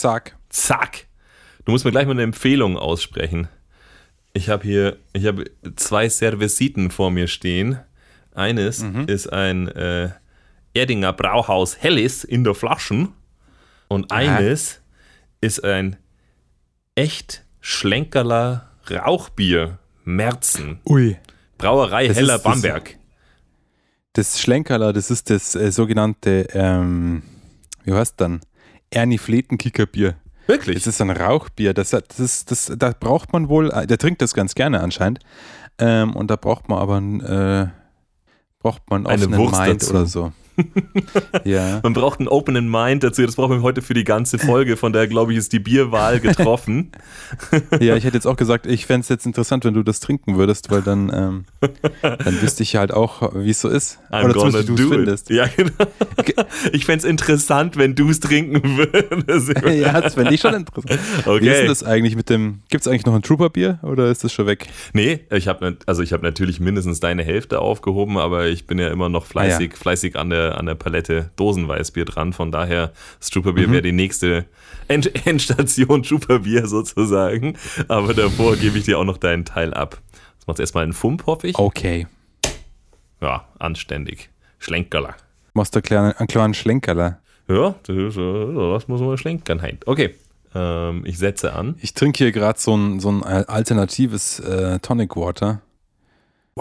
Zack. Zack. Du musst mir gleich mal eine Empfehlung aussprechen. Ich habe hier, ich habe zwei Serviciten vor mir stehen. Eines Mhm. ist ein äh, Erdinger Brauhaus Helles in der Flaschen. Und eines ist ein echt Schlenkerler Rauchbier Merzen. Ui. Brauerei Das Heller ist- das- Bamberg. Das Schlenkerler, das ist das äh, sogenannte, ähm, wie heißt dann? Ernie Fletenkickerbier. Wirklich? Das ist ein Rauchbier. Das, das, ist- das, da braucht man wohl, der trinkt das ganz gerne anscheinend. Ähm, und da braucht man aber ein, äh, braucht man Eine offenen Mind dazu. oder so. ja. Man braucht einen Open Mind dazu. Das brauchen wir heute für die ganze Folge. Von daher, glaube ich, ist die Bierwahl getroffen. ja, ich hätte jetzt auch gesagt, ich fände es jetzt interessant, wenn du das trinken würdest, weil dann, ähm, dann wüsste ich halt auch, wie es so ist. I'm oder gonna du es do findest. it. Ja, genau. Ich fände es interessant, wenn du es trinken würdest. ja, das fände ich schon interessant. Wie ist Okay. denn das eigentlich mit dem, gibt es eigentlich noch ein Trooper-Bier oder ist das schon weg? Nee, ich habe also ich habe natürlich mindestens deine Hälfte aufgehoben, aber ich bin ja immer noch fleißig, fleißig an der, an der Palette Dosenweißbier dran. Von daher, das Trooperbier Mhm. wäre die nächste End Endstation Trooperbier sozusagen. Aber davor gebe ich dir auch noch deinen Teil ab. Das macht erstmal einen Fump, hoffe ich. Okay. Ja, anständig. Schlenkerler. Machst du einen kleinen, einen kleinen Schlenkerler. Ja, das, ist, äh, das muss man schlenkern halt. Okay, ähm, ich setze an. Ich trinke hier gerade so ein, so ein alternatives äh, Tonic Water,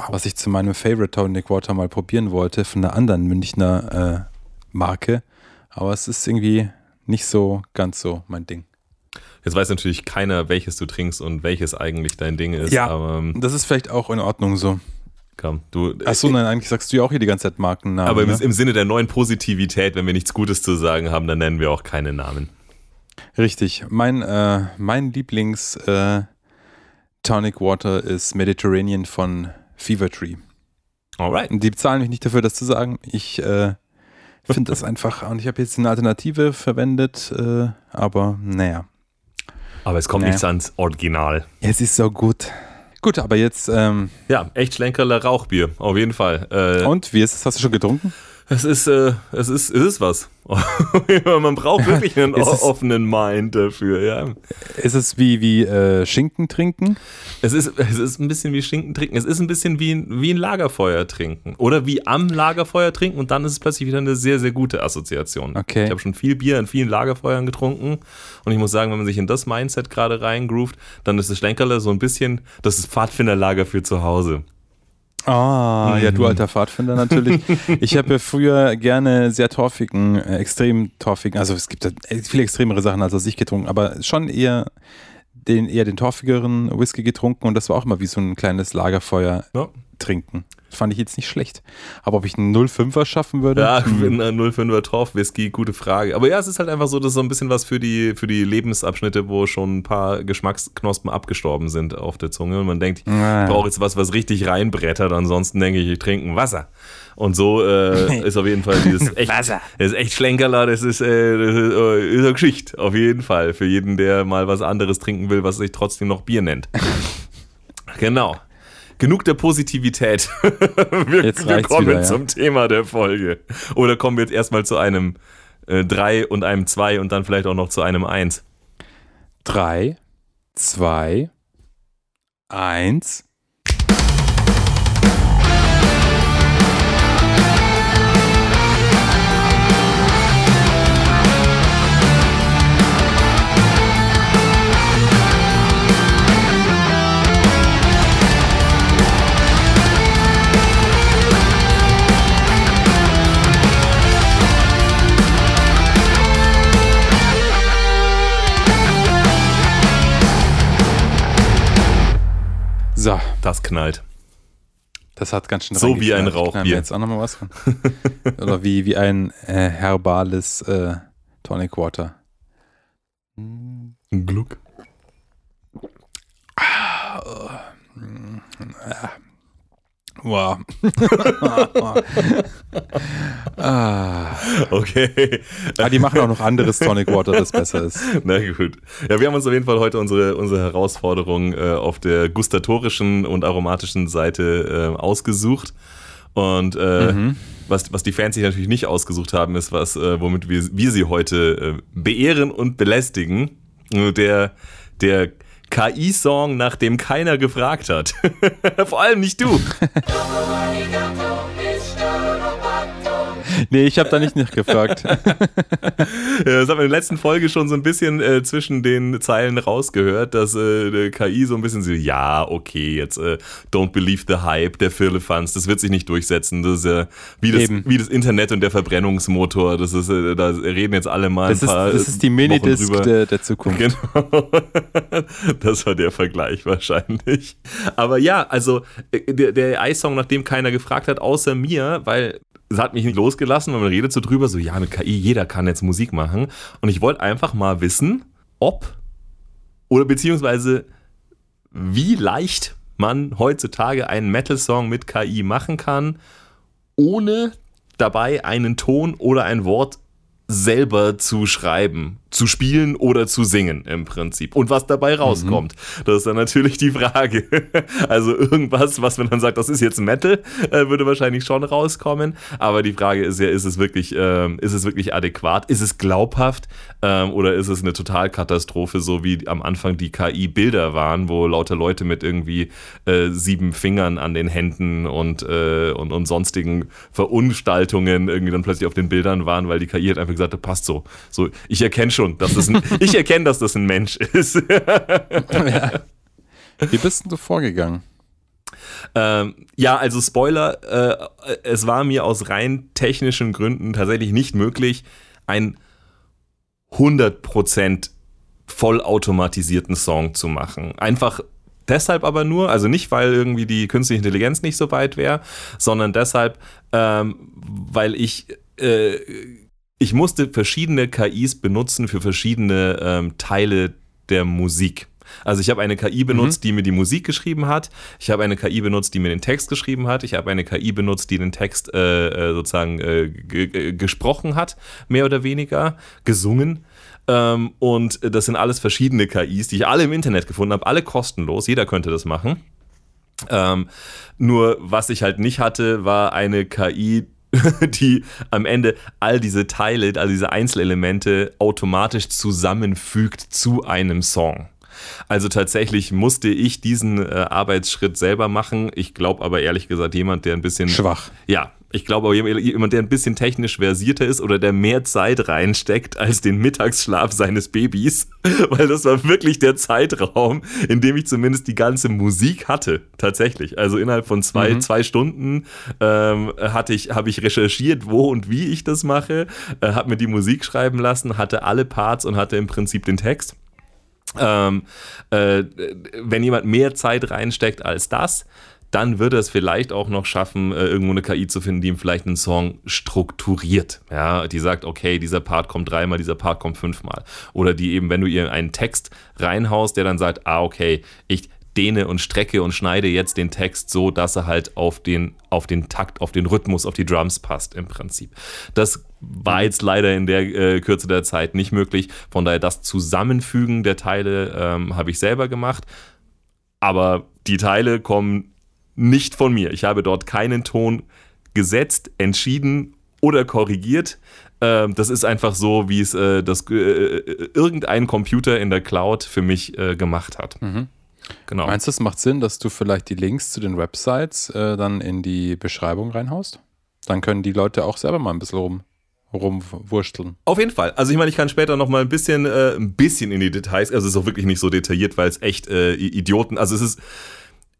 was ich zu meinem Favorite Tonic Water mal probieren wollte, von einer anderen Münchner äh, Marke. Aber es ist irgendwie nicht so ganz so mein Ding. Jetzt weiß natürlich keiner, welches du trinkst und welches eigentlich dein Ding ist. Ja. Aber ähm, Das ist vielleicht auch in Ordnung so. komm, du. Achso, nein, eigentlich sagst du ja auch hier die ganze Zeit Markennamen. aber im, ne? im Sinne der neuen Positivität, wenn wir nichts Gutes zu sagen haben, dann nennen wir auch keine Namen. Richtig. Mein, äh, mein Lieblings äh, Tonic Water ist Mediterranean von Fever Tree. Alright. Die bezahlen mich nicht dafür, das zu sagen. Ich äh, finde das einfach, und ich habe jetzt eine Alternative verwendet, äh, aber naja. Aber es kommt Nee. nichts ans Original. Es ist so gut. Gut, aber jetzt, ähm, Ja, echt Schlenkerler Rauchbier, auf jeden Fall. Äh, und wie ist es? Hast du schon getrunken? Es ist, äh, es ist, es ist was. Man braucht wirklich einen offenen Mind dafür, ja. Ist es wie, wie äh, Schinken trinken? Es ist, es ist ein bisschen wie Schinken trinken. Es ist ein bisschen wie, ein- wie ein Lagerfeuer trinken. Oder wie am Lagerfeuer trinken und dann ist es plötzlich wieder eine sehr, sehr gute Assoziation. Okay. Ich habe schon viel Bier an vielen Lagerfeuern getrunken und ich muss sagen, wenn man sich in das Mindset gerade reingroovt, dann ist das Schlenkerle so ein bisschen, das ist Pfadfinderlager für zu Hause. Ah, ja, du alter Pfadfinder natürlich. Ich habe ja früher gerne sehr torfigen, äh, extrem torfigen, also es gibt ja viele extremere Sachen als was ich getrunken, aber schon eher den, eher den torfigeren Whisky getrunken und das war auch mal wie so ein kleines Lagerfeuer. Ja, trinken. Das fand ich jetzt nicht schlecht. Aber ob ich einen 05er schaffen würde? ja hm, ein 05er Torf Whisky, gute Frage. Aber ja, es ist halt einfach so, das ist so ein bisschen was für die, für die Lebensabschnitte, wo schon ein paar Geschmacksknospen abgestorben sind auf der Zunge und man denkt, ich brauche jetzt was, was richtig reinbrettert, ansonsten denke ich, ich trinke ein Wasser. Und so äh, ist auf jeden Fall dieses echt, Wasser. das ist echt Schlenkerler, das ist, äh, das ist, äh, ist eine Geschichte, auf jeden Fall. Für jeden, der mal was anderes trinken will, was sich trotzdem noch Bier nennt. genau. Genug der Positivität. wir, wir kommen wieder, ja. zum Thema der Folge. Oder kommen wir jetzt erstmal zu einem 3 und einem 2 und dann vielleicht auch noch zu einem 1. Drei, zwei, eins. So, Das knallt. das hat ganz schön So wie ein. Rauchbier. Jetzt auch nochmal was rein. Oder wie, wie ein äh, herbales äh, Tonic Water. Ein Gluck. Wow. ah. Okay. ah, die machen auch noch anderes Tonic Water, das besser ist. Na gut. Ja, wir haben uns auf jeden Fall heute unsere, unsere Herausforderung äh, auf der gustatorischen und aromatischen Seite äh, ausgesucht. Und äh, Mhm. was, was die Fans sich natürlich nicht ausgesucht haben, ist was, äh, womit wir, wir sie heute äh, beehren und belästigen. Der, der KI-Song, nach dem keiner gefragt hat. Vor allem nicht du. Nee, ich habe da nicht nachgefragt. ja, das haben wir in der letzten Folge schon so ein bisschen äh, zwischen den Zeilen rausgehört, dass äh, der KI so ein bisschen so, ja, okay, jetzt äh, don't believe the hype, der Firlefanz, das wird sich nicht durchsetzen. Das ist ja wie das, wie das Internet und der Verbrennungsmotor. Das ist, äh, da reden jetzt alle mal das ein paar. Ist, das ist die Minidisc der, der Zukunft. Genau. das war der Vergleich wahrscheinlich. Aber ja, also äh, der, der AI-Song, nach dem keiner gefragt hat, außer mir, weil es hat mich nicht losgelassen, weil man redet so drüber, so ja, mit KI, jeder kann jetzt Musik machen. Und ich wollte einfach mal wissen, ob oder beziehungsweise wie leicht man heutzutage einen Metal-Song mit KI machen kann, ohne dabei einen Ton oder ein Wort selber zu schreiben zu spielen oder zu singen im Prinzip. Und was dabei rauskommt, mhm. das ist dann natürlich die Frage. Also irgendwas, was man dann sagt, das ist jetzt Metal, äh, würde wahrscheinlich schon rauskommen. Aber die Frage ist ja, ist es wirklich, ähm, ist es wirklich adäquat? Ist es glaubhaft? Ähm, oder ist es eine Totalkatastrophe, so wie am Anfang die KI-Bilder waren, wo lauter Leute mit irgendwie äh, sieben Fingern an den Händen und, äh, und, und sonstigen Verunstaltungen irgendwie dann plötzlich auf den Bildern waren, weil die KI hat einfach gesagt, das passt so. So, ich erkenne schon schon, dass das ein, ich erkenne, dass das ein Mensch ist. ja. Wie bist denn du vorgegangen? Ähm, ja, also Spoiler, äh, es war mir aus rein technischen Gründen tatsächlich nicht möglich, einen 100% vollautomatisierten Song zu machen. Einfach deshalb aber nur, also nicht, weil irgendwie die künstliche Intelligenz nicht so weit wäre, sondern deshalb, ähm, weil ich äh, ich musste verschiedene KIs benutzen für verschiedene ähm, Teile der Musik. Also ich habe eine KI benutzt, mhm. die mir die Musik geschrieben hat. Ich habe eine KI benutzt, die mir den Text geschrieben hat. Ich habe eine KI benutzt, die den Text äh, äh sozusagen äh, gesprochen hat, mehr oder weniger, gesungen. Ähm, und das sind alles verschiedene KIs, die ich alle im Internet gefunden habe, alle kostenlos. Jeder könnte das machen. Ähm, nur was ich halt nicht hatte, war eine KI, die am Ende all diese Teile, all diese Einzelelemente automatisch zusammenfügt zu einem Song. Also tatsächlich musste ich diesen äh, Arbeitsschritt selber machen. Ich glaube aber ehrlich gesagt, jemand, der ein bisschen schwach. Ja, ich glaube aber jemand, der ein bisschen technisch versierter ist oder der mehr Zeit reinsteckt als den Mittagsschlaf seines Babys, weil das war wirklich der Zeitraum, in dem ich zumindest die ganze Musik hatte. Tatsächlich. Also innerhalb von zwei, mhm. zwei Stunden ähm, hatte ich, habe ich recherchiert, wo und wie ich das mache, äh, habe mir die Musik schreiben lassen, hatte alle Parts und hatte im Prinzip den Text. Ähm, äh, wenn jemand mehr Zeit reinsteckt als das, dann wird er es vielleicht auch noch schaffen, äh, irgendwo eine KI zu finden, die ihm vielleicht einen Song strukturiert. Ja, die sagt, okay, dieser Part kommt dreimal, dieser Part kommt fünfmal. Oder die eben, wenn du ihr einen Text reinhaust, der dann sagt, ah, okay, ich dehne und strecke und schneide jetzt den Text so, dass er halt auf den, auf den Takt, auf den Rhythmus, auf die Drums passt im Prinzip. Das war jetzt leider in der äh, Kürze der Zeit nicht möglich. Von daher das Zusammenfügen der Teile ähm, habe ich selber gemacht. Aber die Teile kommen nicht von mir. Ich habe dort keinen Ton gesetzt, entschieden oder korrigiert. Ähm, das ist einfach so, wie es äh, das, äh, äh, irgendein Computer in der Cloud für mich äh, gemacht hat. Mhm. Genau. Meinst du, es macht Sinn, dass du vielleicht die Links zu den Websites äh, dann in die Beschreibung reinhaust? Dann können die Leute auch selber mal ein bisschen rum rumwursteln. Auf jeden Fall. Also ich meine, ich kann später noch mal ein bisschen, äh, ein bisschen in die Details. Also es ist auch wirklich nicht so detailliert, weil es echt äh, Idioten. Also es ist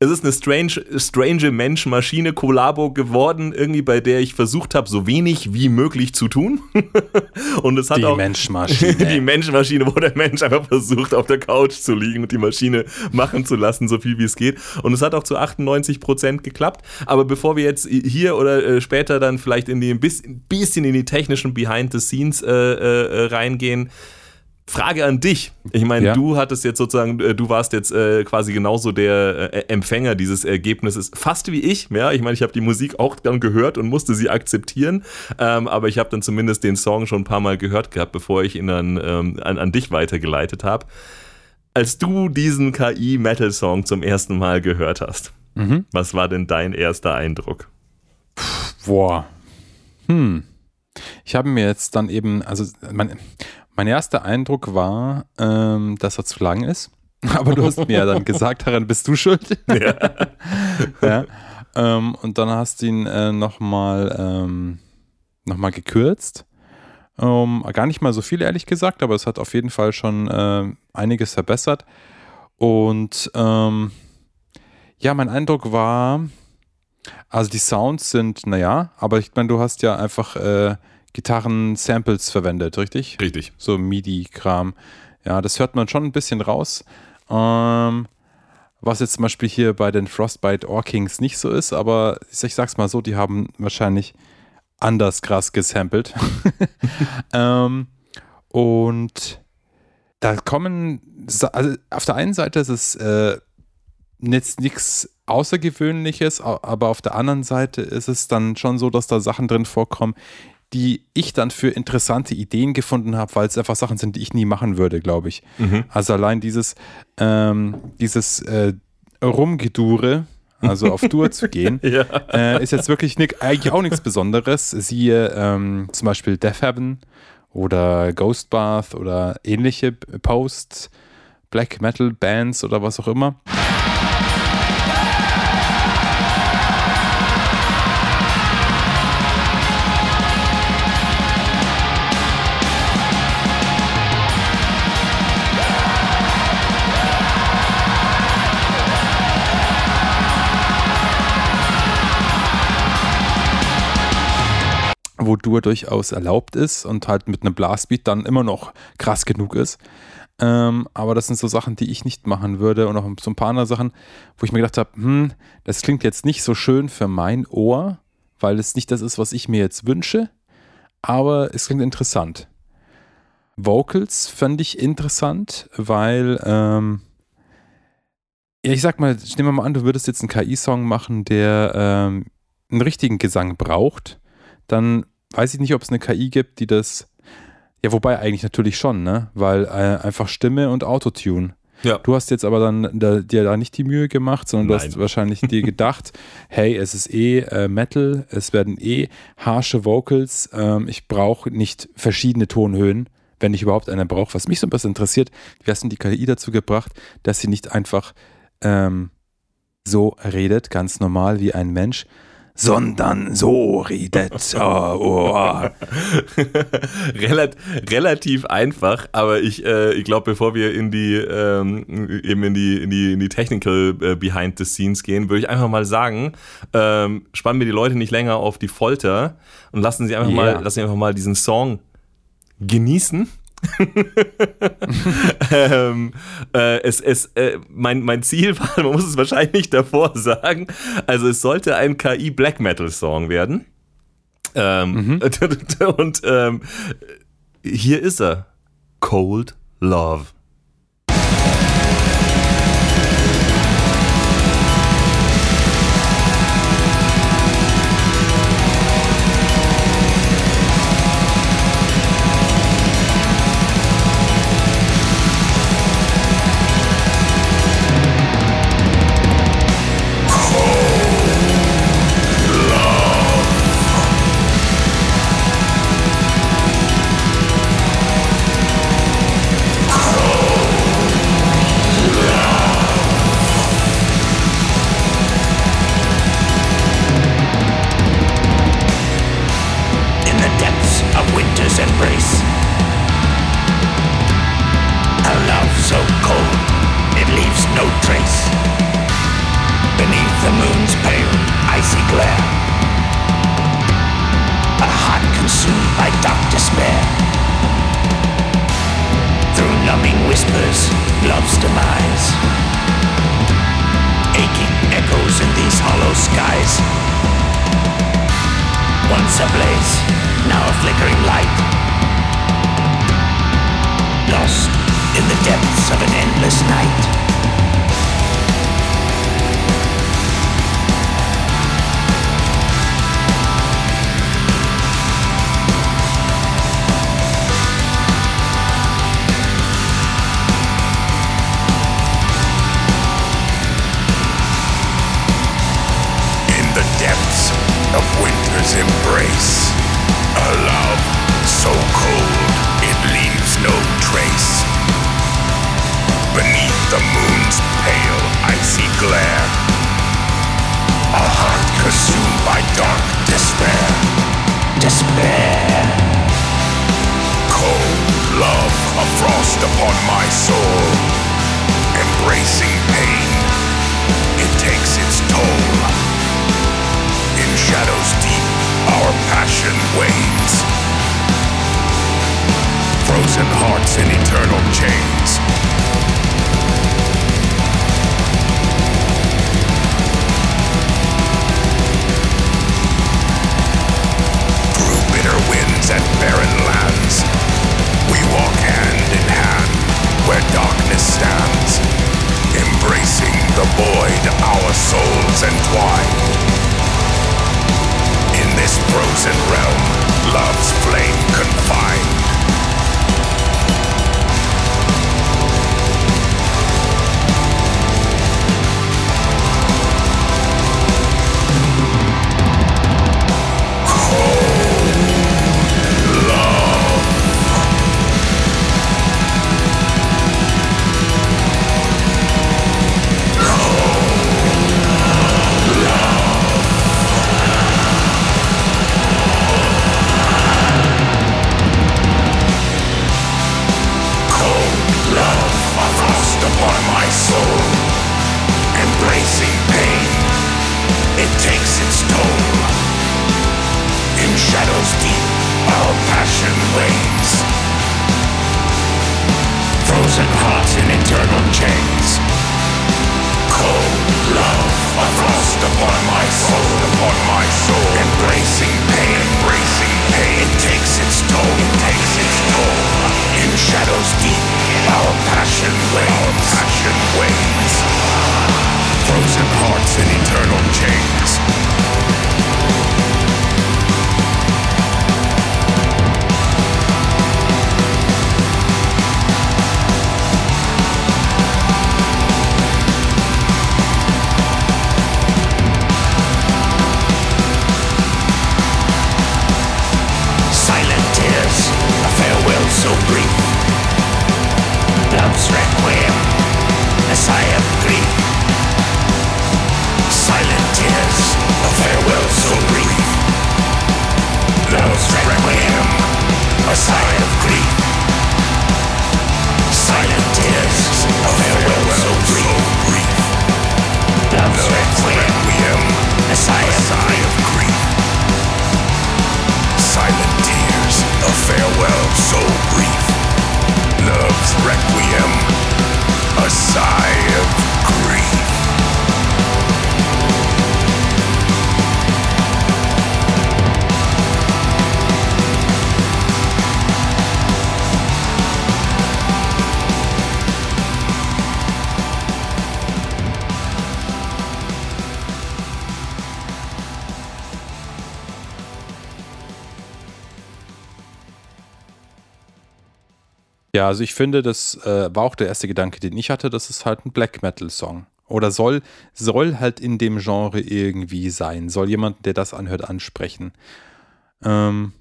es ist eine strange, strange Mensch-Maschine-Kollabo geworden, irgendwie bei der ich versucht habe, so wenig wie möglich zu tun. und es hat die auch Mensch-Maschine. die Mensch-Maschine, wo der Mensch einfach versucht, auf der Couch zu liegen und die Maschine machen zu lassen, so viel wie es geht. Und es hat auch zu 98 Prozent geklappt. Aber bevor wir jetzt hier oder äh, später dann vielleicht in die ein bisschen in die technischen Behind the Scenes äh, äh, reingehen, Frage an dich. Ich meine, ja. du hattest jetzt sozusagen, äh, du warst jetzt äh, quasi genauso der äh, Empfänger dieses Ergebnisses, fast wie ich. Ja, ich meine, ich habe die Musik auch dann gehört und musste sie akzeptieren, ähm, aber ich habe dann zumindest den Song schon ein paar Mal gehört gehabt, bevor ich ihn dann ähm, an, an dich weitergeleitet habe. Als du diesen KI-Metal-Song zum ersten Mal gehört hast, mhm. was war denn dein erster Eindruck? Boah, Hm. Ich habe mir jetzt dann eben, also mein, mein erster Eindruck war, ähm, dass er zu lang ist. Aber du hast mir ja dann gesagt, daran bist du schuld. Ja. ja. Ähm, und dann hast du ihn äh, nochmal ähm, noch gekürzt. Ähm, gar nicht mal so viel, ehrlich gesagt, aber es hat auf jeden Fall schon äh, einiges verbessert. Und ähm, ja, mein Eindruck war, also die Sounds sind, naja, aber ich meine, du hast ja einfach äh, Gitarren-Samples verwendet, richtig? Richtig. So MIDI-Kram. Ja, das hört man schon ein bisschen raus. Ähm, was jetzt zum Beispiel hier bei den Frostbite Orkings nicht so ist, aber ich sag's mal so, die haben wahrscheinlich anders krass gesampelt. ähm, und da kommen, also auf der einen Seite ist es äh, jetzt nichts Außergewöhnliches, aber auf der anderen Seite ist es dann schon so, dass da Sachen drin vorkommen, die ich dann für interessante Ideen gefunden habe, weil es einfach Sachen sind, die ich nie machen würde, glaube ich. Mhm. Also allein dieses, ähm, dieses äh, Rumgedure, also auf Tour zu gehen, ja. äh, ist jetzt wirklich nicht, eigentlich auch nichts Besonderes. Siehe ähm, zum Beispiel Death Heaven oder Ghost Bath oder ähnliche Post, Black Metal Bands oder was auch immer. Wo Dur durchaus erlaubt ist und halt mit einem Blastbeat dann immer noch krass genug ist. Ähm, aber das sind so Sachen, die ich nicht machen würde und auch so ein paar andere Sachen, wo ich mir gedacht habe, hm, das klingt jetzt nicht so schön für mein Ohr, weil es nicht das ist, was ich mir jetzt wünsche, aber es klingt interessant. Vocals fand ich interessant, weil, ähm, ja, ich sag mal, ich nehme mal an, du würdest jetzt einen KI-Song machen, der ähm, einen richtigen Gesang braucht, dann weiß ich nicht, ob es eine KI gibt, die das. Ja, wobei eigentlich natürlich schon, ne? Weil äh, einfach Stimme und Autotune. Ja. Du hast jetzt aber dann da, dir da nicht die Mühe gemacht, sondern Nein. du hast wahrscheinlich dir gedacht, hey, es ist eh äh, Metal, es werden eh harsche Vocals, ähm, ich brauche nicht verschiedene Tonhöhen, wenn ich überhaupt eine brauche. Was mich so ein bisschen interessiert, wie hast du die KI dazu gebracht, dass sie nicht einfach ähm, so redet, ganz normal wie ein Mensch, sondern so redet. Oh, oh. Relat relativ einfach, aber ich, äh, ich glaube, bevor wir in die ähm, eben in die in die in die Technical äh, Behind the Scenes gehen, würde ich einfach mal sagen, ähm, spannen wir die Leute nicht länger auf die Folter und lassen sie einfach yeah. mal lassen sie einfach mal diesen Song genießen. ähm, äh, es, es, äh, mein, mein Ziel war, man muss es wahrscheinlich davor sagen, also es sollte ein KI Black Metal Song werden. Ähm, mhm. Und ähm, hier ist er. Cold Love. my dark despair. Despair. Cold love, a frost upon my soul. Embracing pain, it takes its toll. In shadows deep, our passion wanes. Frozen hearts in eternal chains. and barren lands. We walk hand in hand where darkness stands, embracing the void our souls entwine. In this frozen realm, love's flame confined. Ja, also ich finde, das äh, war auch der erste Gedanke, den ich hatte, das ist halt ein Black Metal-Song. Oder soll, soll halt in dem Genre irgendwie sein. Soll jemand, der das anhört, ansprechen. Ähm,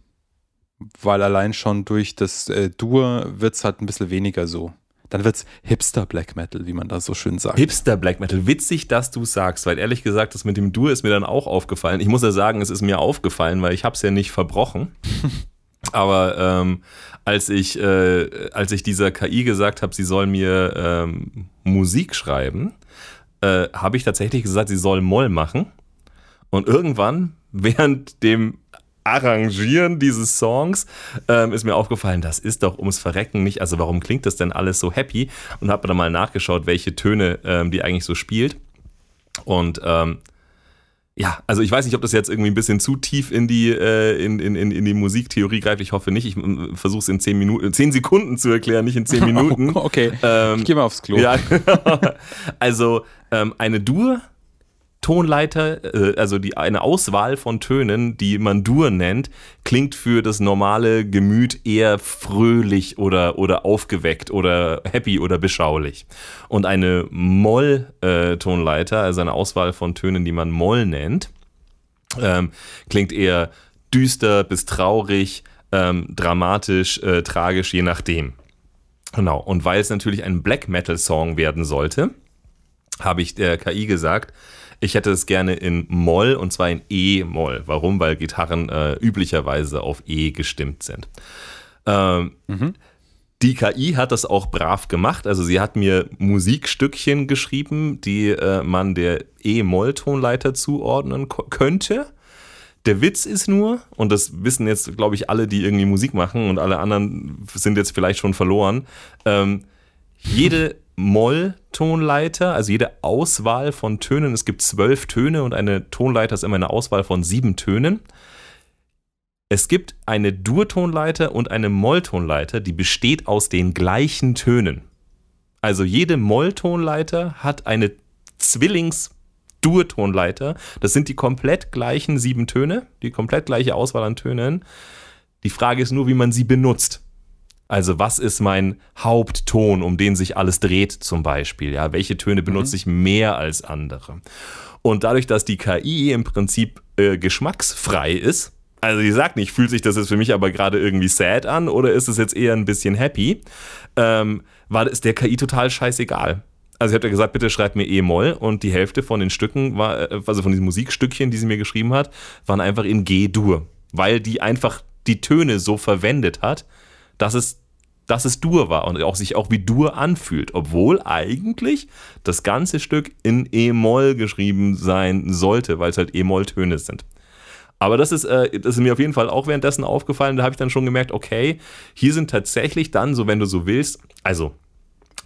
weil allein schon durch das äh, Dur wird es halt ein bisschen weniger so. Dann wird es Hipster Black Metal, wie man da so schön sagt. Hipster Black Metal. Witzig, dass du sagst, weil ehrlich gesagt, das mit dem Dur ist mir dann auch aufgefallen. Ich muss ja sagen, es ist mir aufgefallen, weil ich habe es ja nicht verbrochen. Aber ähm, als ich, äh, als ich dieser KI gesagt habe, sie soll mir ähm, Musik schreiben, äh, habe ich tatsächlich gesagt, sie soll Moll machen. Und irgendwann, während dem Arrangieren dieses Songs ähm, ist mir aufgefallen, das ist doch ums Verrecken nicht. Also warum klingt das denn alles so happy? Und habe dann mal nachgeschaut, welche Töne ähm, die eigentlich so spielt. Und ähm, ja, also ich weiß nicht, ob das jetzt irgendwie ein bisschen zu tief in die, äh, in, in, in die Musiktheorie greift. Ich hoffe nicht. Ich versuche es in zehn Minuten, zehn Sekunden zu erklären, nicht in zehn Minuten. okay. Ähm, ich gehe mal aufs Klo. Ja, also ähm, eine Dur Tonleiter, äh, also die, eine Auswahl von Tönen, die man Dur nennt, klingt für das normale Gemüt eher fröhlich oder, oder aufgeweckt oder happy oder beschaulich. Und eine Moll-Tonleiter, also eine Auswahl von Tönen, die man Moll nennt, ähm, klingt eher düster bis traurig, ähm, dramatisch, äh, tragisch, je nachdem. Genau, und weil es natürlich ein Black Metal Song werden sollte, habe ich der KI gesagt, ich hätte es gerne in Moll und zwar in E-Moll. Warum? Weil Gitarren äh, üblicherweise auf E gestimmt sind. Ähm, mhm. Die KI hat das auch brav gemacht. Also sie hat mir Musikstückchen geschrieben, die äh, man der E-Moll-Tonleiter zuordnen könnte. Der Witz ist nur, und das wissen jetzt, glaube ich, alle, die irgendwie Musik machen und alle anderen sind jetzt vielleicht schon verloren, ähm, jede Moll-Tonleiter, also jede Auswahl von Tönen, es gibt zwölf Töne und eine Tonleiter ist immer eine Auswahl von sieben Tönen. Es gibt eine Dur-Tonleiter und eine Molltonleiter, die besteht aus den gleichen Tönen. Also jede Molltonleiter hat eine Zwillings- Dur-Tonleiter. Das sind die komplett gleichen sieben Töne, die komplett gleiche Auswahl an Tönen. Die Frage ist nur, wie man sie benutzt. Also was ist mein Hauptton, um den sich alles dreht zum Beispiel? Ja, welche Töne benutze mhm. ich mehr als andere? Und dadurch, dass die KI im Prinzip äh, geschmacksfrei ist, also die sagt nicht, fühlt sich das jetzt für mich aber gerade irgendwie sad an oder ist es jetzt eher ein bisschen happy, ähm, war es der KI total scheißegal. Also ich habe ja gesagt, bitte schreibt mir E-Moll und die Hälfte von den Stücken war, äh, also von diesen Musikstückchen, die sie mir geschrieben hat, waren einfach in G-Dur, weil die einfach die Töne so verwendet hat, dass es, dass es Dur war und auch sich auch wie Dur anfühlt, obwohl eigentlich das ganze Stück in E-Moll geschrieben sein sollte, weil es halt E-Moll-Töne sind. Aber das ist, äh, das ist mir auf jeden Fall auch währenddessen aufgefallen. Da habe ich dann schon gemerkt, okay, hier sind tatsächlich dann, so wenn du so willst, also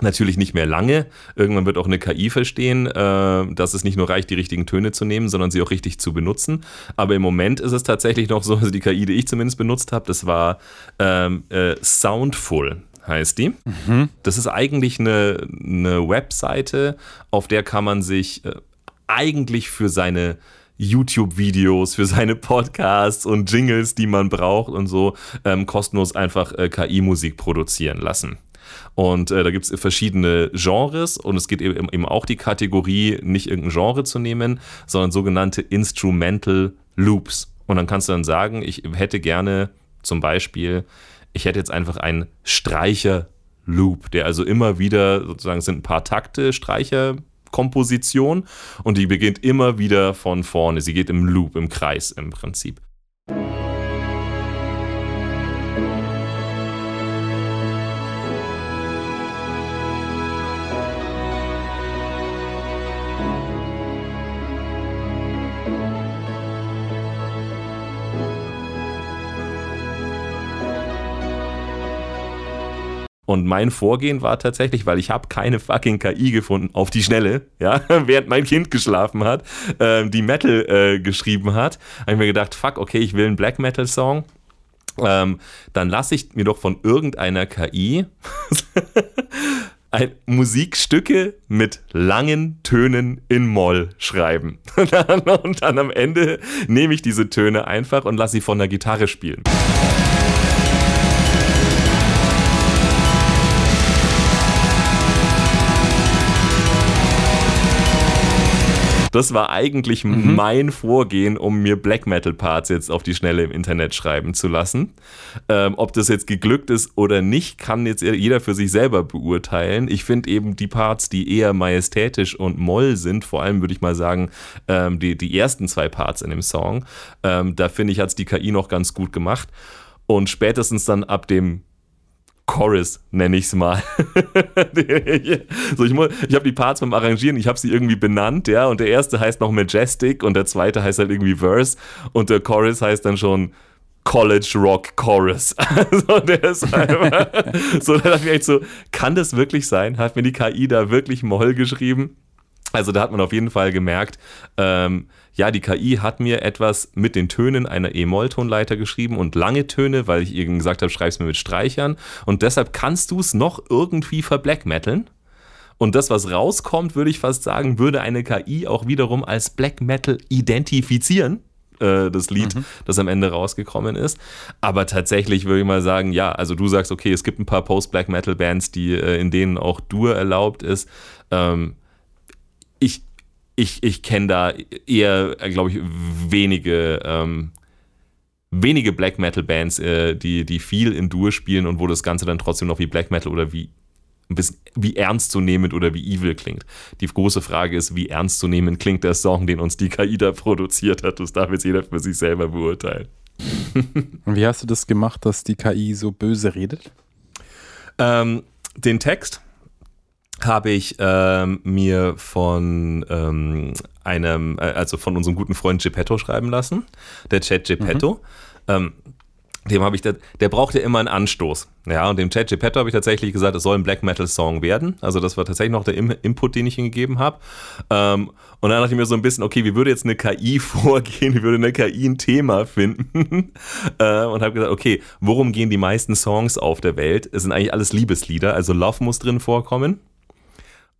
Natürlich nicht mehr lange. Irgendwann wird auch eine KI verstehen, äh, dass es nicht nur reicht, die richtigen Töne zu nehmen, sondern sie auch richtig zu benutzen. Aber im Moment ist es tatsächlich noch so, also die KI, die ich zumindest benutzt habe, das war ähm, äh, Soundful heißt die. Mhm. Das ist eigentlich eine, eine Webseite, auf der kann man sich äh, eigentlich für seine YouTube-Videos, für seine Podcasts und Jingles, die man braucht und so, ähm, kostenlos einfach äh, KI-Musik produzieren lassen. Und äh, da gibt es verschiedene Genres und es geht eben, eben auch die Kategorie, nicht irgendein Genre zu nehmen, sondern sogenannte Instrumental Loops. Und dann kannst du dann sagen, ich hätte gerne zum Beispiel, ich hätte jetzt einfach einen Streicher-Loop, der also immer wieder sozusagen sind ein paar Takte, Streicher. Komposition und die beginnt immer wieder von vorne. Sie geht im Loop, im Kreis im Prinzip. Und mein Vorgehen war tatsächlich, weil ich habe keine fucking KI gefunden auf die Schnelle, ja, während mein Kind geschlafen hat, äh, die Metal äh, geschrieben hat, habe ich mir gedacht, fuck, okay, ich will einen Black Metal Song. Ähm, dann lasse ich mir doch von irgendeiner KI ein, Musikstücke mit langen Tönen in Moll schreiben. und dann am Ende nehme ich diese Töne einfach und lasse sie von der Gitarre spielen. Das war eigentlich mhm. mein Vorgehen, um mir Black Metal Parts jetzt auf die Schnelle im Internet schreiben zu lassen. Ähm, ob das jetzt geglückt ist oder nicht, kann jetzt jeder für sich selber beurteilen. Ich finde eben die Parts, die eher majestätisch und moll sind, vor allem würde ich mal sagen, ähm, die, die ersten zwei Parts in dem Song, ähm, da finde ich, hat es die KI noch ganz gut gemacht. Und spätestens dann ab dem Chorus, nenne ich es mal. so, ich ich habe die Parts beim Arrangieren, ich habe sie irgendwie benannt, ja, und der erste heißt noch Majestic und der zweite heißt halt irgendwie Verse und der Chorus heißt dann schon College Rock Chorus. Also der ist einfach, so, da dachte ich echt so, kann das wirklich sein? Hat mir die KI da wirklich Moll geschrieben? Also da hat man auf jeden Fall gemerkt, ähm, ja, die KI hat mir etwas mit den Tönen einer E-Moll-Tonleiter geschrieben und lange Töne, weil ich eben gesagt habe, schreib es mir mit Streichern. Und deshalb kannst du es noch irgendwie verblackmetaln. Und das, was rauskommt, würde ich fast sagen, würde eine KI auch wiederum als Black Metal identifizieren äh, das Lied, mhm. das am Ende rausgekommen ist. Aber tatsächlich würde ich mal sagen, ja, also du sagst, okay, es gibt ein paar Post-Black Metal Bands, die, äh, in denen auch Dur erlaubt ist. Ähm, ich, ich, ich kenne da eher, glaube ich, wenige, ähm, wenige Black Metal Bands, äh, die, die viel in Dur spielen und wo das Ganze dann trotzdem noch wie Black Metal oder wie ein bisschen wie ernstzunehmend oder wie evil klingt. Die große Frage ist, wie ernstzunehmend klingt der Song, den uns die KI da produziert hat. Das darf jetzt jeder für sich selber beurteilen. Und wie hast du das gemacht, dass die KI so böse redet? Ähm, den Text habe ich ähm, mir von ähm, einem, äh, also von unserem guten Freund Geppetto schreiben lassen, der Chat Geppetto. Mhm. Ähm, dem habe ich, das, der braucht ja immer einen Anstoß. Ja, und dem Chat Geppetto habe ich tatsächlich gesagt, es soll ein Black Metal Song werden. Also das war tatsächlich noch der Input, den ich ihm gegeben habe. Ähm, und dann dachte ich mir so ein bisschen, okay, wie würde jetzt eine KI vorgehen? Wie würde eine KI ein Thema finden? äh, und habe gesagt, okay, worum gehen die meisten Songs auf der Welt? Es sind eigentlich alles Liebeslieder, also Love muss drin vorkommen.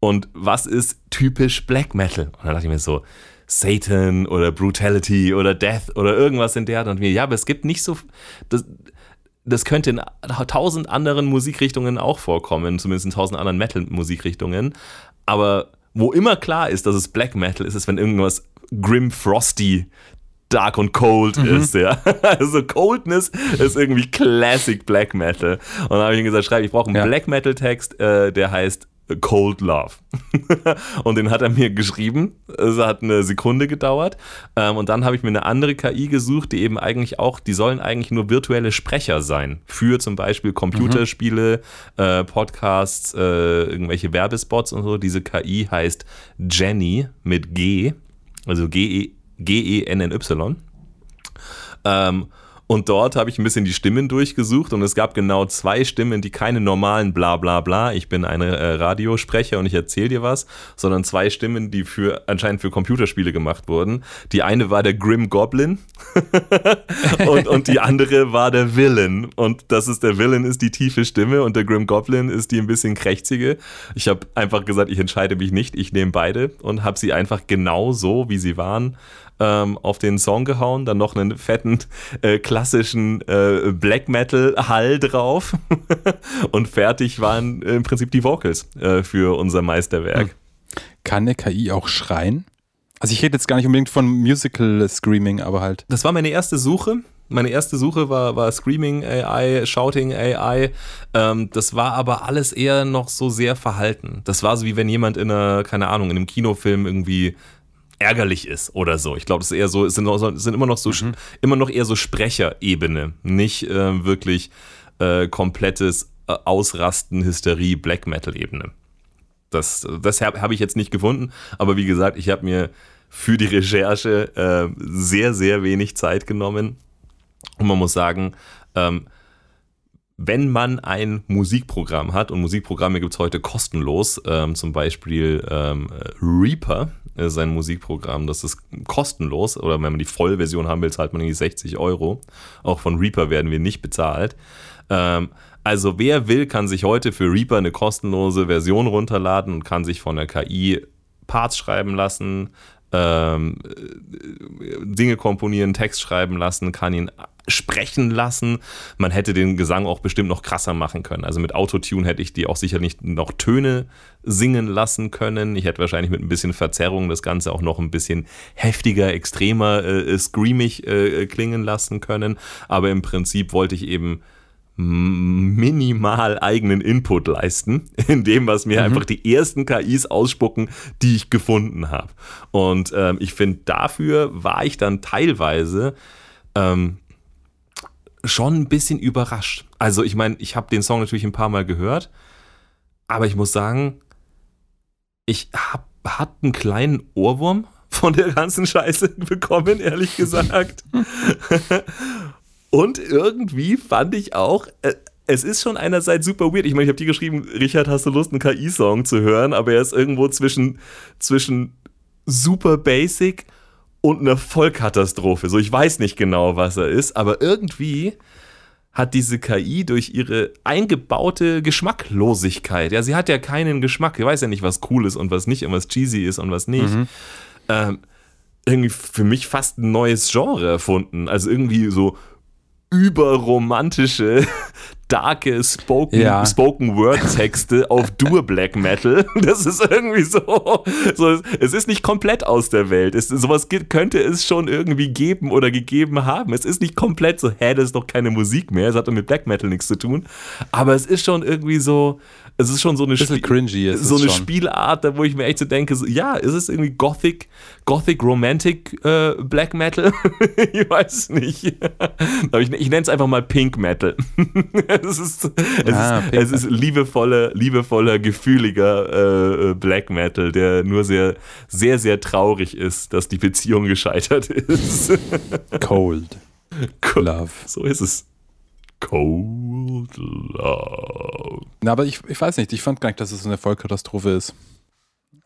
Und was ist typisch Black Metal? Und dann dachte ich mir so, Satan oder Brutality oder Death oder irgendwas in der Art. Und mir, ja, aber es gibt nicht so. Das, das könnte in tausend anderen Musikrichtungen auch vorkommen, zumindest in tausend anderen Metal-Musikrichtungen. Aber wo immer klar ist, dass es Black Metal ist, ist, wenn irgendwas Grim Frosty Dark und Cold mhm. ist, ja. Also Coldness ist irgendwie Classic Black Metal. Und dann habe ich ihm gesagt, schreib, ich brauche einen ja. Black Metal Text, äh, der heißt Cold Love. und den hat er mir geschrieben. Es hat eine Sekunde gedauert. Ähm, und dann habe ich mir eine andere KI gesucht, die eben eigentlich auch, die sollen eigentlich nur virtuelle Sprecher sein. Für zum Beispiel Computerspiele, mhm. Podcasts, äh, irgendwelche Werbespots und so. Diese KI heißt Jenny mit G, also G-E-N-N-Y. Ähm, und dort habe ich ein bisschen die Stimmen durchgesucht und es gab genau zwei Stimmen, die keine normalen bla bla bla, ich bin ein äh, Radiosprecher und ich erzähle dir was, sondern zwei Stimmen, die für anscheinend für Computerspiele gemacht wurden. Die eine war der Grim Goblin und, und die andere war der Villain. Und das ist der Villain ist die tiefe Stimme und der Grim Goblin ist die ein bisschen krächzige. Ich habe einfach gesagt, ich entscheide mich nicht, ich nehme beide und habe sie einfach genau so, wie sie waren, ähm, auf den Song gehauen, dann noch einen fetten äh, klassischen äh, Black Metal Hall drauf und fertig waren im Prinzip die Vocals äh, für unser Meisterwerk. Hm. Kann eine KI auch schreien? Also ich rede jetzt gar nicht unbedingt von Musical Screaming, aber halt. Das war meine erste Suche. Meine erste Suche war, war Screaming AI, Shouting AI. Ähm, das war aber alles eher noch so sehr verhalten. Das war so wie wenn jemand in einer, keine Ahnung, in einem Kinofilm irgendwie ärgerlich ist oder so. Ich glaube, es ist eher so, es sind, sind immer noch so, mhm. immer noch eher so Sprecherebene, nicht äh, wirklich äh, komplettes äh, Ausrasten, Hysterie, Black Metal-Ebene. Das, das habe hab ich jetzt nicht gefunden, aber wie gesagt, ich habe mir für die Recherche äh, sehr, sehr wenig Zeit genommen. Und man muss sagen, ähm, wenn man ein Musikprogramm hat, und Musikprogramme gibt es heute kostenlos, ähm, zum Beispiel ähm, Reaper ist ein Musikprogramm, das ist kostenlos, oder wenn man die Vollversion haben will, zahlt man irgendwie 60 Euro. Auch von Reaper werden wir nicht bezahlt. Ähm, also wer will, kann sich heute für Reaper eine kostenlose Version runterladen und kann sich von der KI Parts schreiben lassen, ähm, Dinge komponieren, Text schreiben lassen, kann ihn sprechen lassen. Man hätte den Gesang auch bestimmt noch krasser machen können. Also mit Autotune hätte ich die auch sicherlich noch Töne singen lassen können. Ich hätte wahrscheinlich mit ein bisschen Verzerrung das Ganze auch noch ein bisschen heftiger, extremer, äh, screamig äh, klingen lassen können. Aber im Prinzip wollte ich eben minimal eigenen Input leisten, in dem, was mir mhm. einfach die ersten KIs ausspucken, die ich gefunden habe. Und ähm, ich finde, dafür war ich dann teilweise ähm, schon ein bisschen überrascht. Also ich meine, ich habe den Song natürlich ein paar Mal gehört, aber ich muss sagen, ich habe hat einen kleinen Ohrwurm von der ganzen Scheiße bekommen, ehrlich gesagt. Und irgendwie fand ich auch, äh, es ist schon einerseits super weird. Ich meine, ich habe dir geschrieben, Richard, hast du Lust, einen KI-Song zu hören? Aber er ist irgendwo zwischen, zwischen super basic und einer Vollkatastrophe. So, ich weiß nicht genau, was er ist, aber irgendwie hat diese KI durch ihre eingebaute Geschmacklosigkeit, ja, sie hat ja keinen Geschmack, sie weiß ja nicht, was cool ist und was nicht und was cheesy ist und was nicht, mhm. ähm, irgendwie für mich fast ein neues Genre erfunden. Also irgendwie so überromantische starke Spoken, Ja. Spoken Word Texte auf Dur Black Metal. Das ist irgendwie so, so es ist nicht komplett aus der Welt. Es, sowas gibt, könnte es schon irgendwie geben oder gegeben haben. Es ist nicht komplett so, hä, das ist doch keine Musik mehr. Es hat doch mit Black Metal nichts zu tun. Aber es ist schon irgendwie so, es ist schon so eine Spie- cringy so eine. Spielart, da wo ich mir echt so denke, so, ja, ist es irgendwie Gothic, Gothic Romantic äh, Black Metal? ich weiß nicht. Ich, ich nenne es einfach mal Pink Metal. es ist, es Ah, ist, es ist liebevoller, liebevoller, gefühliger äh, äh, Black Metal, der nur sehr, sehr, sehr traurig ist, dass die Beziehung gescheitert ist. Cold Love. so ist es. Cold Love. Na, aber ich, ich weiß nicht, ich fand gar nicht, dass es eine Vollkatastrophe ist.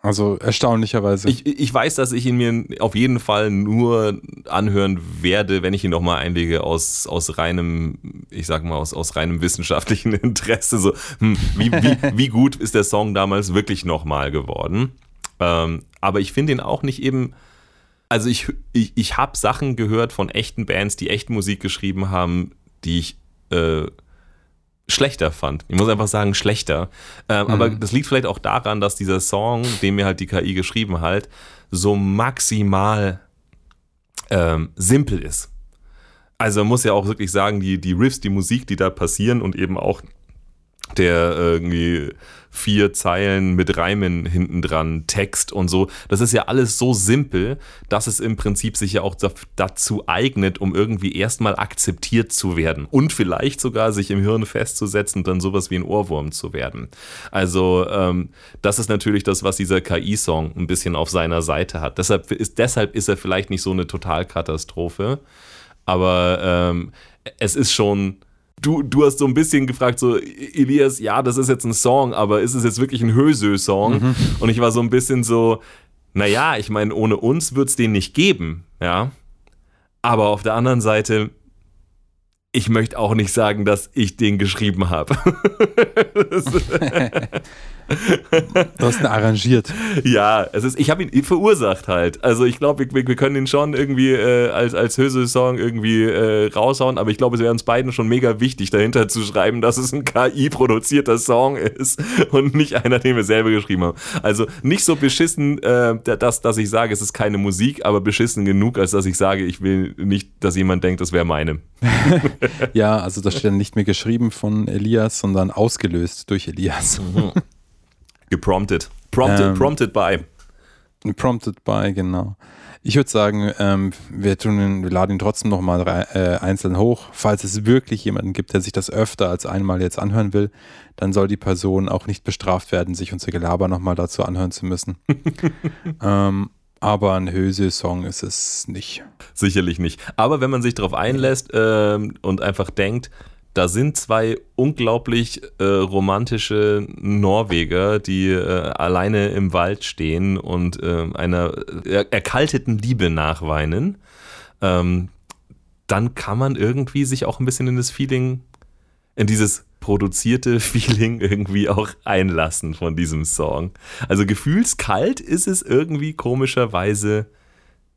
Also erstaunlicherweise. Ich, ich weiß, dass ich ihn mir auf jeden Fall nur anhören werde, wenn ich ihn nochmal einlege, aus, aus reinem, ich sag mal, aus, aus reinem wissenschaftlichen Interesse. So, hm, wie, wie, wie gut ist der Song damals wirklich nochmal geworden? Ähm, aber ich finde ihn auch nicht eben. Also ich, ich, ich habe Sachen gehört von echten Bands, die echt Musik geschrieben haben, die ich äh, schlechter fand. Ich muss einfach sagen, schlechter. Ähm, Aber das liegt vielleicht auch daran, dass dieser Song, den mir halt die KI geschrieben hat, so maximal ähm, simpel ist. Also man muss ja auch wirklich sagen, die, die Riffs, die Musik, die da passieren und eben auch der irgendwie vier Zeilen mit Reimen hinten dran, Text und so. Das ist ja alles so simpel, dass es im Prinzip sich ja auch da- dazu eignet, um irgendwie erstmal akzeptiert zu werden und vielleicht sogar sich im Hirn festzusetzen und dann sowas wie ein Ohrwurm zu werden. Also ähm, das ist natürlich das, was dieser KI-Song ein bisschen auf seiner Seite hat. Deshalb ist, deshalb ist er vielleicht nicht so eine Totalkatastrophe, aber ähm, es ist schon Du, du hast so ein bisschen gefragt, so, Elias, ja, das ist jetzt ein Song, aber ist es jetzt wirklich ein Hösö-Song? Und ich war so ein bisschen so, naja, ich meine, ohne uns wird es den nicht geben, ja. Aber auf der anderen Seite, ich möchte auch nicht sagen, dass ich den geschrieben habe. du hast ihn arrangiert. ja, es ist, ich habe ihn verursacht halt. Also ich glaube, wir, wir können ihn schon irgendwie äh, als, als Hösel-Song irgendwie äh, raushauen, aber ich glaube, es wäre uns beiden schon mega wichtig, dahinter zu schreiben, dass es ein KI-produzierter Song ist und nicht einer, den wir selber geschrieben haben. Also nicht so beschissen, äh, dass, dass ich sage, es ist keine Musik, aber beschissen genug, als dass ich sage, ich will nicht, dass jemand denkt, das wäre meine. Ja, also das steht dann nicht mehr geschrieben von Elias, sondern ausgelöst durch Elias. Gepromptet. Prompted, Ähm. prompted by. Prompted by, genau. Ich würde sagen, ähm, wir, tun ihn, wir laden ihn trotzdem nochmal äh, einzeln hoch. Falls es wirklich jemanden gibt, der sich das öfter als einmal jetzt anhören will, dann soll die Person auch nicht bestraft werden, sich unser Gelaber nochmal dazu anhören zu müssen. ähm, aber ein Höse-Song ist es nicht. Sicherlich nicht. Aber wenn man sich darauf einlässt ähm, und einfach denkt, da sind zwei unglaublich äh, romantische Norweger, die äh, alleine im Wald stehen und äh, einer äh, erkalteten Liebe nachweinen, ähm, dann kann man irgendwie sich auch ein bisschen in das Feeling, in dieses produzierte Feeling irgendwie auch einlassen von diesem Song. Also gefühlskalt ist es irgendwie komischerweise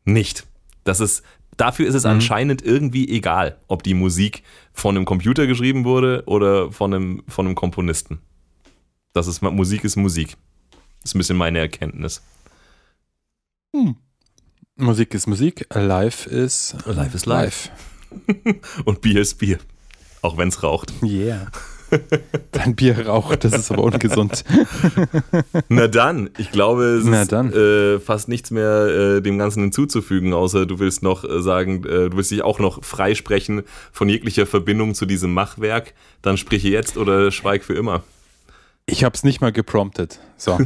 nicht. Das ist, dafür ist es Mhm. anscheinend irgendwie egal, ob die Musik von einem Computer geschrieben wurde oder von einem, von einem Komponisten. Das ist, Musik ist Musik. Das ist ein bisschen meine Erkenntnis. Musik ist Musik, live ist Live ist live. Und Bier ist Bier. Auch wenn es raucht. Yeah. Dein Bier raucht, das ist aber ungesund. Na dann, ich glaube, es Na ist. Äh, fast nichts mehr äh, dem Ganzen hinzuzufügen, außer du willst noch äh, sagen, äh, du willst dich auch noch freisprechen von jeglicher Verbindung zu diesem Machwerk. Dann spreche jetzt oder schweig für immer. Ich habe es nicht mal gepromptet. So.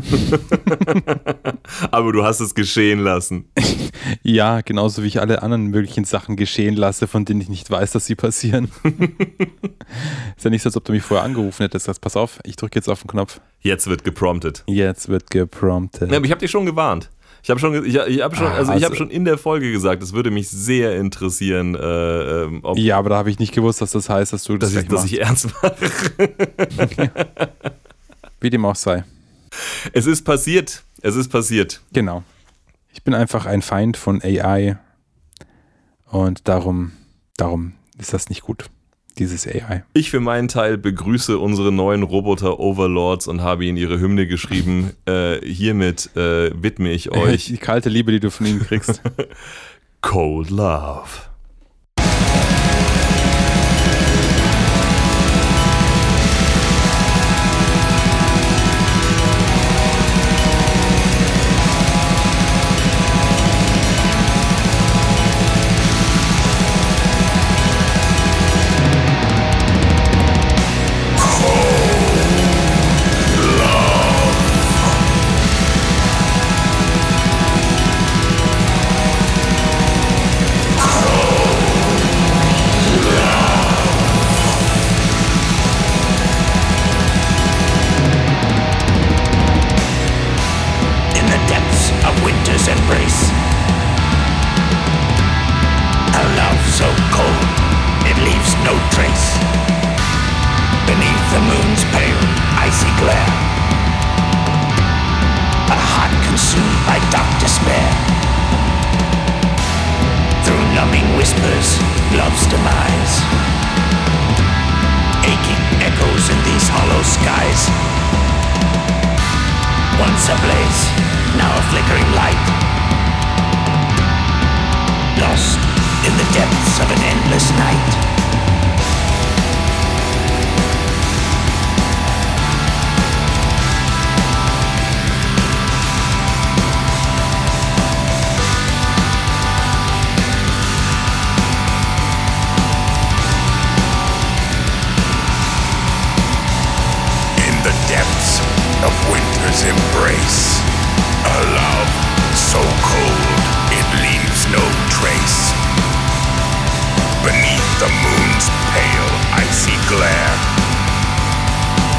Aber du hast es geschehen lassen. Ja, genauso wie ich alle anderen möglichen Sachen geschehen lasse, von denen ich nicht weiß, dass sie passieren. ist ja nicht so, als ob du mich vorher angerufen hättest. Sagst, pass auf, ich drücke jetzt auf den Knopf. Jetzt wird gepromptet. Jetzt wird gepromptet. Ja, aber ich habe dich schon gewarnt. Ich habe schon, ich, ich hab schon, Ah, also ich habe also- schon in der Folge gesagt, es würde mich sehr interessieren, äh, ähm, ob ja, aber da habe ich nicht gewusst, dass das heißt, dass du das dass, ich, dass ich ernst mache. Wie dem auch sei. Es ist passiert. Es ist passiert. Genau. Ich bin einfach ein Feind von AI und darum, darum ist das nicht gut. dieses AI. Ich für meinen Teil begrüße unsere neuen Roboter Overlords und habe ihnen ihre Hymne geschrieben. äh, hiermit äh, widme ich euch. Die kalte Liebe, die du von ihnen kriegst. Cold Love. The moon's pale icy glare.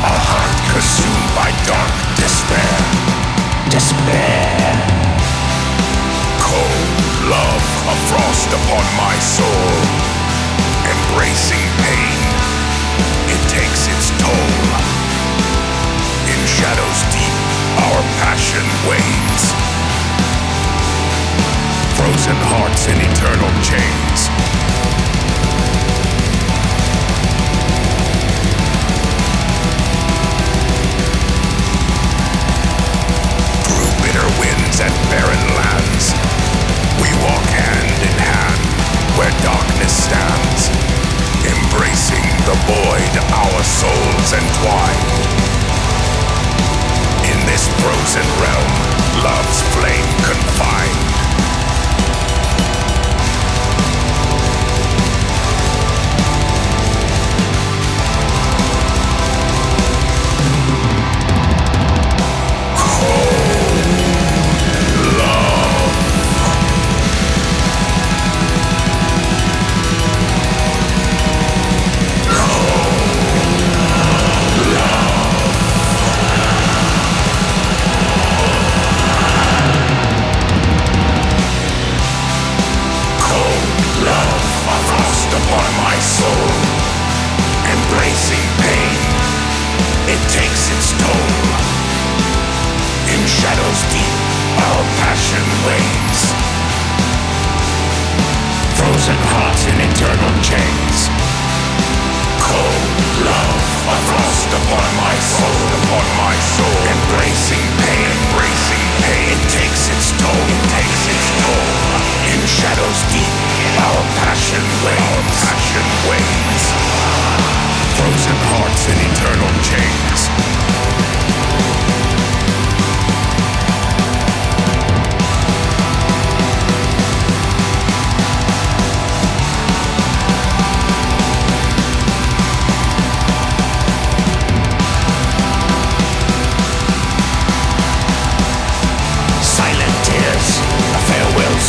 A heart consumed by dark despair. Despair. Cold love, a frost upon my soul. Embracing pain, it takes its toll. In shadows deep, our passion wanes. Frozen hearts in eternal chains. Winds and barren lands, we walk hand in hand where darkness stands. Embracing the void, our souls entwine. In this frozen realm, love's flame confined.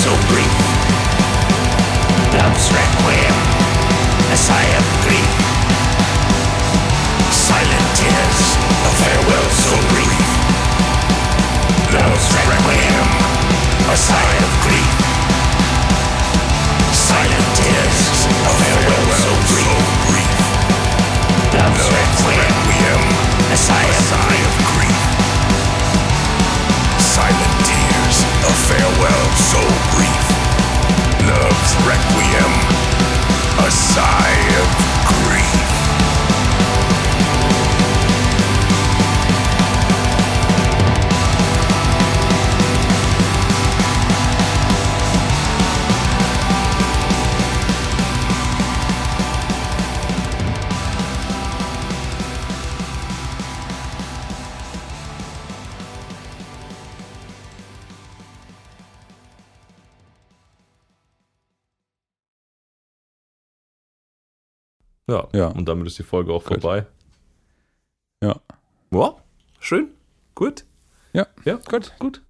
So brief. Love's requiem, a sigh of grief. Silent tears, a farewell so brief. Love's requiem, a sigh of grief. Silent tears, a farewell so brief. Love's requiem, a sigh of grief. Farewell so brief. Love's requiem, a sigh of grief. Ja. Ja. Und damit ist die Folge auch Gut. vorbei. Ja. Ja, schön. Gut. Ja. Ja, gut, gut.